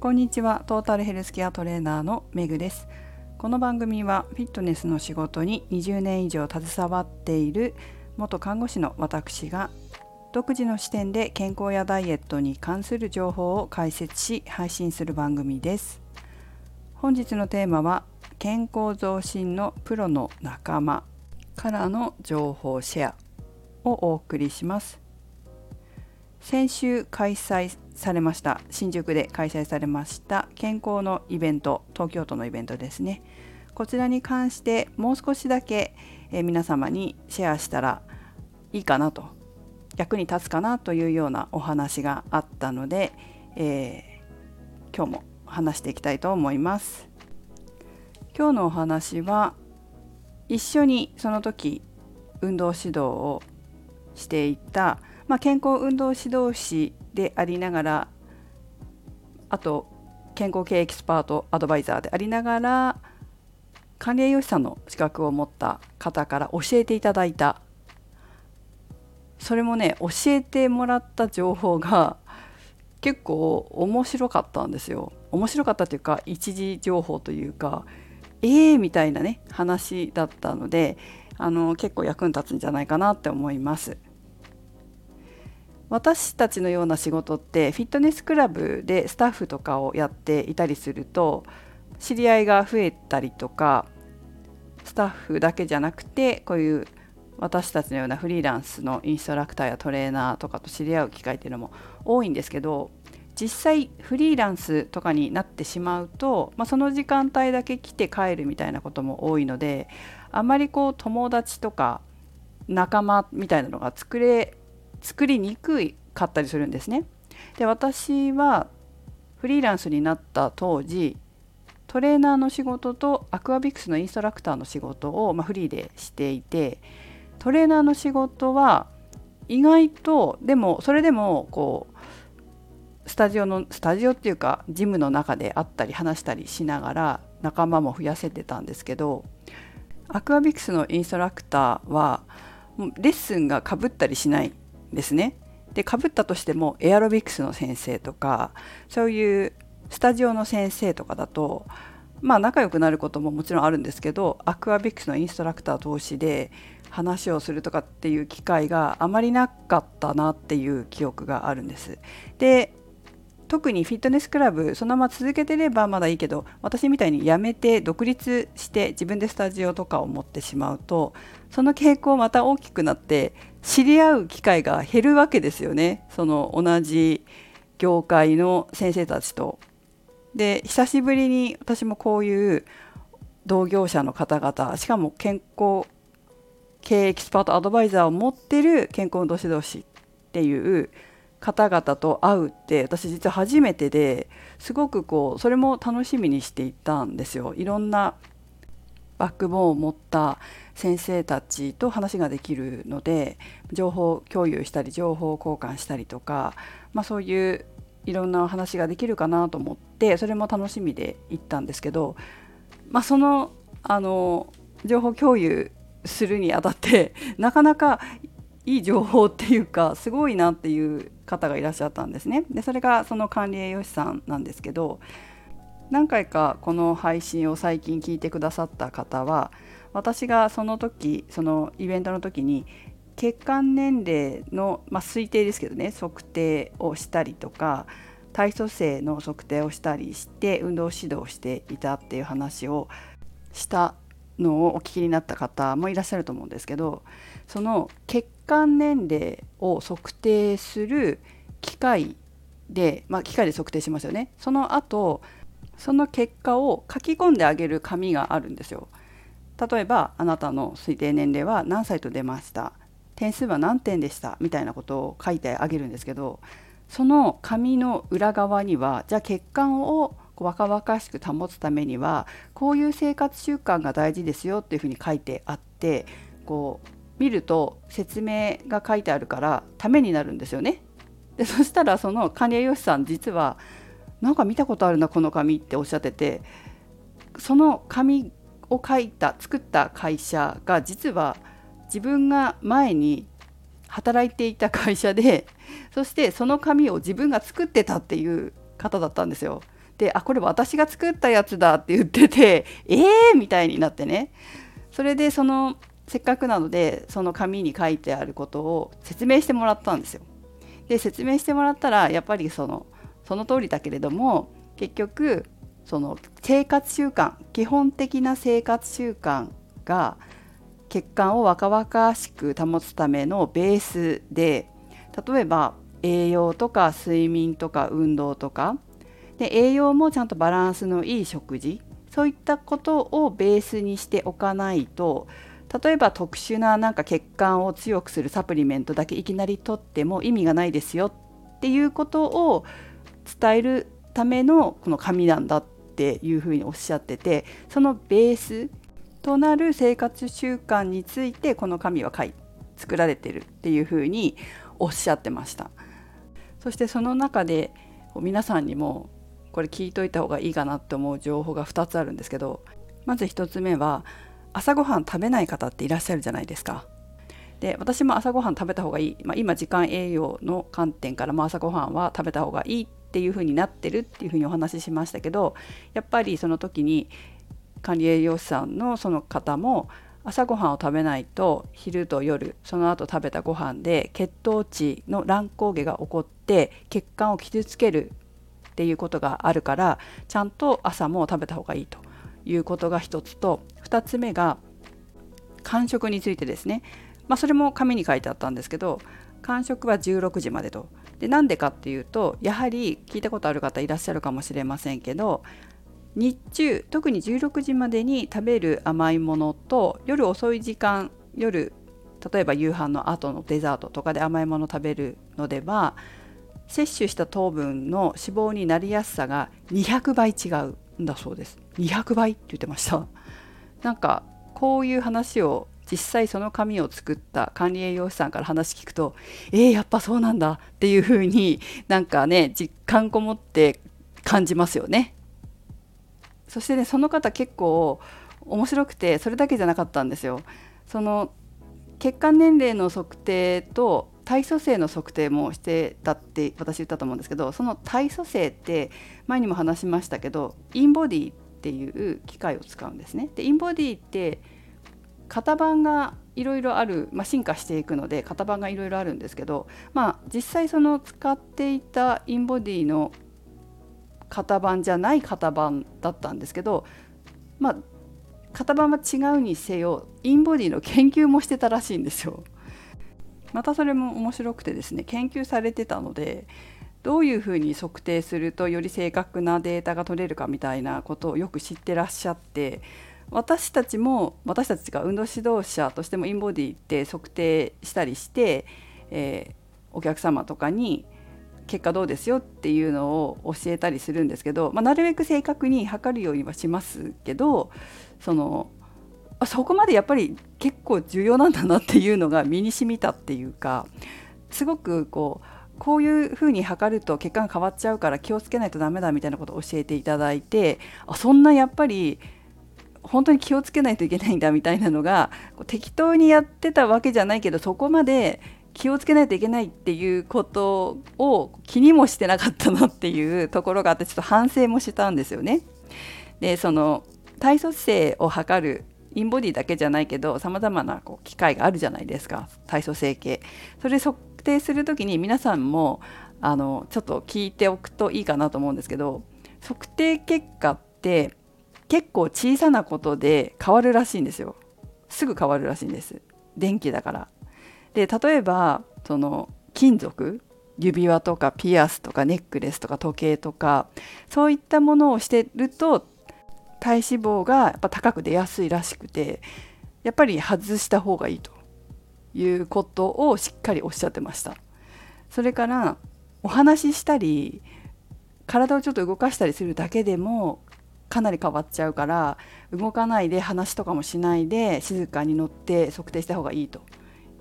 こんにちは。トータルヘルスケアトレーナーのメグです。この番組はフィットネスの仕事に20年以上携わっている元看護師の私が独自の視点で健康やダイエットに関する情報を解説し配信する番組です。本日のテーマは健康増進のプロの仲間からの情報シェアをお送りします。先週開催されました新宿で開催されました健康のイベント東京都のイベントですね。こちらに関してもう少しだけ、え皆様にシェアしたらいいかなと役に立つかなというようなお話があったので、えー、今日も話していきたいと思います。今日のお話は一緒にその時運動指導をしていたまあ、健康運動指導士でありながらあと健康経営エキスパートアドバイザーでありながら管理栄養士さんの資格を持った方から教えていただいたそれもね教えてもらった情報が結構面白かったんですよ面白かったというか一次情報というかえーみたいなね話だったのであの結構役に立つんじゃないかなって思います。私たちのような仕事ってフィットネスクラブでスタッフとかをやっていたりすると知り合いが増えたりとかスタッフだけじゃなくてこういう私たちのようなフリーランスのインストラクターやトレーナーとかと知り合う機会っていうのも多いんですけど実際フリーランスとかになってしまうと、まあ、その時間帯だけ来て帰るみたいなことも多いのであまりこう友達とか仲間みたいなのが作れ作りにくかったりするんですね。で私はフリーランスになった当時トレーナーの仕事とアクアビクスのインストラクターの仕事を、まあ、フリーでしていてトレーナーの仕事は意外とでもそれでもこうスタジオのスタジオっていうかジムの中で会ったり話したりしながら仲間も増やせてたんですけどアクアビクスのインストラクターはレッスンがかぶったりしないですね。でかぶったとしてもエアロビクスの先生とかそういうスタジオの先生とかだとまあ仲良くなることももちろんあるんですけどアクアビクスのインストラクター同士で話をするとかっていう機会があまりなかったなっていう記憶があるんです。で特にフィットネスクラブそのまま続けてればまだいいけど私みたいに辞めて独立して自分でスタジオとかを持ってしまうとその傾向また大きくなって知り合う機会が減るわけですよねその同じ業界の先生たちと。で久しぶりに私もこういう同業者の方々しかも健康経営エキスパートアドバイザーを持ってる健康運動指導士っていう方々と会うって私実は初めてですごくこうそれも楽しみにしていたんですよ。いろんなバックボーンを持った先生たちと話ができるので情報共有したり情報交換したりとか、まあ、そういういろんな話ができるかなと思ってそれも楽しみで行ったんですけど、まあ、そのあの情報共有するにあたって なかなかいい情報っていうかすごいなっていう方がいらっしゃったんですね。でそれがその管理栄養士さんなんですけど何回かこの配信を最近聞いてくださった方は私がその時そのイベントの時に血管年齢の、まあ、推定ですけどね測定をしたりとか体組成の測定をしたりして運動指導していたっていう話をしたのをお聞きになった方もいらっしゃると思うんですけどその血管年齢を測定する機械で、まあ、機械で測定しますよね。その後その結果を書き込んであげる紙があるんですよ。例えばあなたの推定年齢は何歳と出ました？点数は何点でした？みたいなことを書いてあげるんですけどその紙の裏側にはじゃあ血管を若々しく保つためにはこういう生活習慣が大事ですよっていうふうに書いてあってこう見ると説明が書いてあるからためになるんですよね。でそしたらその管理栄養士さん実はなんか見たことあるなこの紙っておっしゃっててその紙を書いた作った会社が実は自分が前に働いていた会社でそしてその紙を自分が作ってたっていう方だったんですよ。であこれ私が作ったやつだって言っててえーみたいになってねそれでそのせっかくなのでその紙に書いてあることを説明してもらったんですよ。で説明してもらったらやっぱりそのその通りだけれども結局その生活習慣基本的な生活習慣が血管を若々しく保つためのベースで例えば栄養とか睡眠とか運動とかで栄養もちゃんとバランスのいい食事そういったことをベースにしておかないと例えば特殊ななんか血管を強くするサプリメントだけいきなり取っても意味がないですよっていうことを伝えるためのこの紙なんだっていうふうにおっしゃっててそのベースとなる生活習慣についてこの紙は書い作られてるっていうふうにおっしゃってましたそしてその中で皆さんにもこれ聞いといた方がいいかなって思う情報が2つあるんですけどまず1つ目は朝ごはん食べない方っていらっしゃるじゃないですか。で私も朝ごはん食べた方がいい、まあ、今時間栄養の観点からも朝ごはんは食べた方がいいっっていう風になってるっていう風にお話ししましたけどやっぱりその時に管理栄養士さんのその方も朝ごはんを食べないと昼と夜その後食べたご飯で血糖値の乱高下が起こって血管を傷つけるっていうことがあるからちゃんと朝も食べた方がいいということが一つと2つ目が間食についてですね、まあ、それも紙に書いてあったんですけど間食は16時までと。でなんでかっていうとやはり聞いたことある方いらっしゃるかもしれませんけど日中特に16時までに食べる甘いものと夜遅い時間夜例えば夕飯の後のデザートとかで甘いもの食べるのでは摂取した糖分の脂肪になりやすさが200倍違うんだそうです。200倍って言ってました。なんかこういう話を実際その紙を作った管理栄養士さんから話聞くとえー、やっぱそうなんだっていう風になんかね実感こもって感じますよね。そしてねその方結構面白くてそれだけじゃなかったんですよ。その血管年齢の測定と体組成の測定もしてたって私言ったと思うんですけどその体組成って前にも話しましたけどインボディっていう機械を使うんですね。でインボディって型番がいろいろある、まあ、進化していくので型番がいろいろあるんですけど、まあ、実際その使っていたインボディの型番じゃない型番だったんですけど、まあ、型番は違うにせよインボディの研究もしてたらしいんですよ。またそれも面白くてですね研究されてたのでどういうふうに測定するとより正確なデータが取れるかみたいなことをよく知ってらっしゃって私たちも私たちが運動指導者としてもインボディって測定したりして、えー、お客様とかに結果どうですよっていうのを教えたりするんですけど、まあ、なるべく正確に測るようにはしますけどそのそこまでやっぱり結構重要なんだなっていうのが身に染みたっていうかすごくこうこういうふうに測ると血管変わっちゃうから気をつけないとダメだみたいなことを教えていただいてあそんなやっぱり本当に気をつけないといけないんだみたいなのが適当にやってたわけじゃないけどそこまで気をつけないといけないっていうことを気にもしてなかったなっていうところがあってちょっと反省もしたんですよね。でその体組成を測るインボディだけじゃないけどさまざまなこう機械があるじゃないですか体組成計。それ測定する時に皆さんもあのちょっと聞いておくといいかなと思うんですけど測定結果って結構小さなことで変わるらしいんですよ。すぐ変わるらしいんです。電気だから。で例えばその金属指輪とかピアスとかネックレスとか時計とかそういったものをしてると体脂肪がやっぱ高く出やすいらしくてやっぱり外した方がいいということをしっかりおっしゃってましたそれからお話ししたり体をちょっと動かしたりするだけでもかなり変わっちゃうから動かないで話とかもしないで静かに乗って測定した方がいいと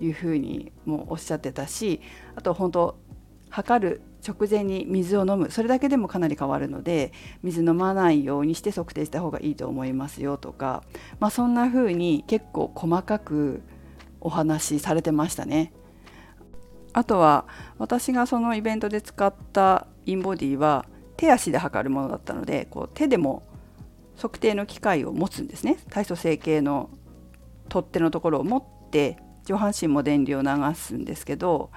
いうふうにもおっしゃってたしあと本当測る直前に水を飲むそれだけでもかなり変わるので水飲まないようにして測定した方がいいと思いますよとか、まあ、そんな風に結構細かくお話しされてましたね。あとは私がそのイベントで使ったインボディは手足で測るものだったのでこう手でも測定の機械を持つんですね。体組成計の取っ手のところを持って上半身も電流を流すんですけど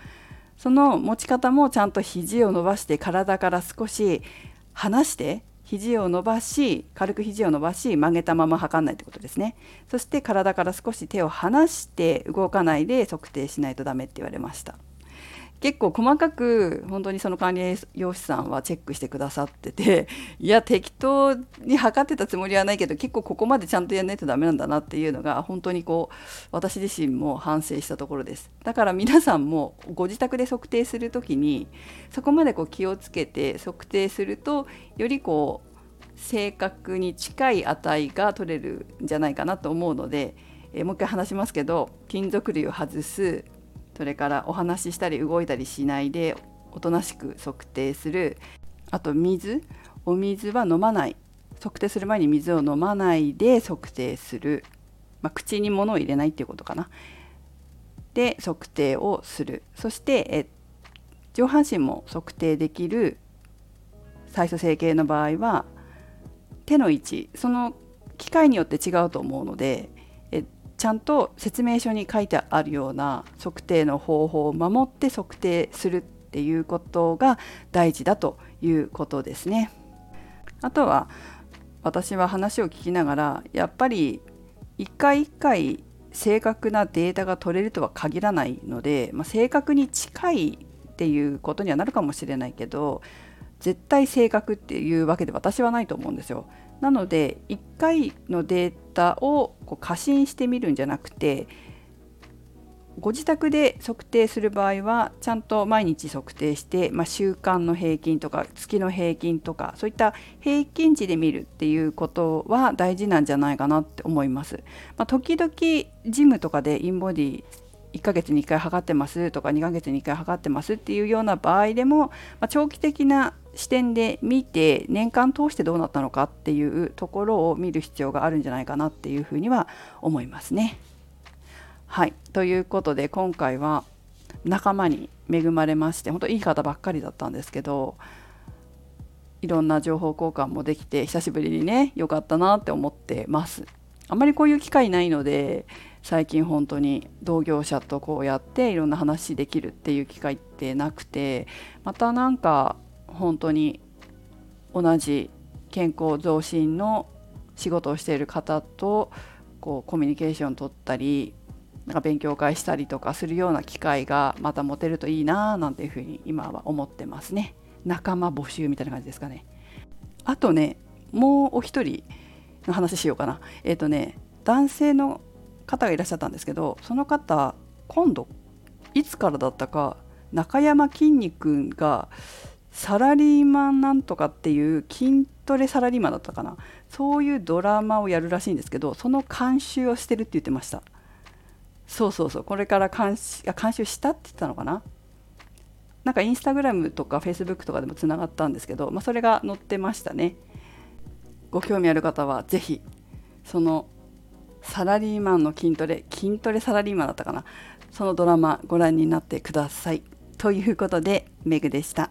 その持ち方もちゃんと肘を伸ばして体から少し離して肘を伸ばし軽く肘を伸ばし曲げたまま測んないってことですね。そして体から少し手を離して動かないで測定しないとダメって言われました。結構細かく本当にその管理栄養士さんはチェックしてくださってて いや適当に測ってたつもりはないけど結構ここまでちゃんとやらないとダメなんだなっていうのが本当にこう私自身も反省したところです。だから皆さんもご自宅で測定する時にそこまでこう気をつけて測定するとよりこう正確に近い値が取れるんじゃないかなと思うので、えもう一回話しますけど金属類を外すそれからお話ししたり動いたりしないでおとなしく測定する。あと水。お水は飲まない。測定する前に水を飲まないで測定する、まあ、口に物を入れないっていうことかな。で測定をする。そしてえ上半身も測定できる。最初成形の場合は手の位置。その機械によって違うと思うのでちゃんと説明書に書いてあるような測定の方法を守って測定するっていうことが大事だということですね。あとは私は話を聞きながらやっぱり一回一回正確なデータが取れるとは限らないので、まあ、正確に近いっていうことにはなるかもしれないけど絶対正確っていうわけで私はないと思うんですよ。なので1回のデータをこう過信してみるんじゃなくてご自宅で測定する場合はちゃんと毎日測定して、まあ、週間の平均とか月の平均とかそういった平均値で見るっていうことは大事なんじゃないかなって思います。まあ、時々ジムとかでインボディ1ヶ月に1回測ってますとか2ヶ月に1回測ってますっていうような場合でも、まあ、長期的な視点で見て年間通してどうなったのかっていうところを見る必要があるんじゃないかなっていうふうには思いますね。はいということで今回は仲間に恵まれまして本当いい方ばっかりだったんですけどいろんな情報交換もできて久しぶりにね良かったなって思ってます。あまりこういう機会ないので最近本当に同業者とこうやっていろんな話できるっていう機会ってなくてまたなんか本当に同じ健康増進の仕事をしている方とこうコミュニケーション取ったりなんか勉強会したりとかするような機会がまた持てるといいななんていうふうに今は思ってますね。仲間募集みたいな感じですかね。あとねもうお一人の話しようかな。えっ、ー、とね男性の方がいらっしゃったんですけどその方今度いつからだったか中山きんに君がサラリーマンなんとかっていう筋トレサラリーマンだったかな。そういうドラマをやるらしいんですけどその監修をしてるって言ってました。そうそうそう。これから監修監修したって言ったのかな。なんかインスタグラムとかフェイスブックとかでもつながったんですけど、まあ、それが載ってましたね。ご興味ある方は是非そのサラリーマンの筋トレ筋トレサラリーマンだったかなそのドラマご覧になってくださいということでメグでした。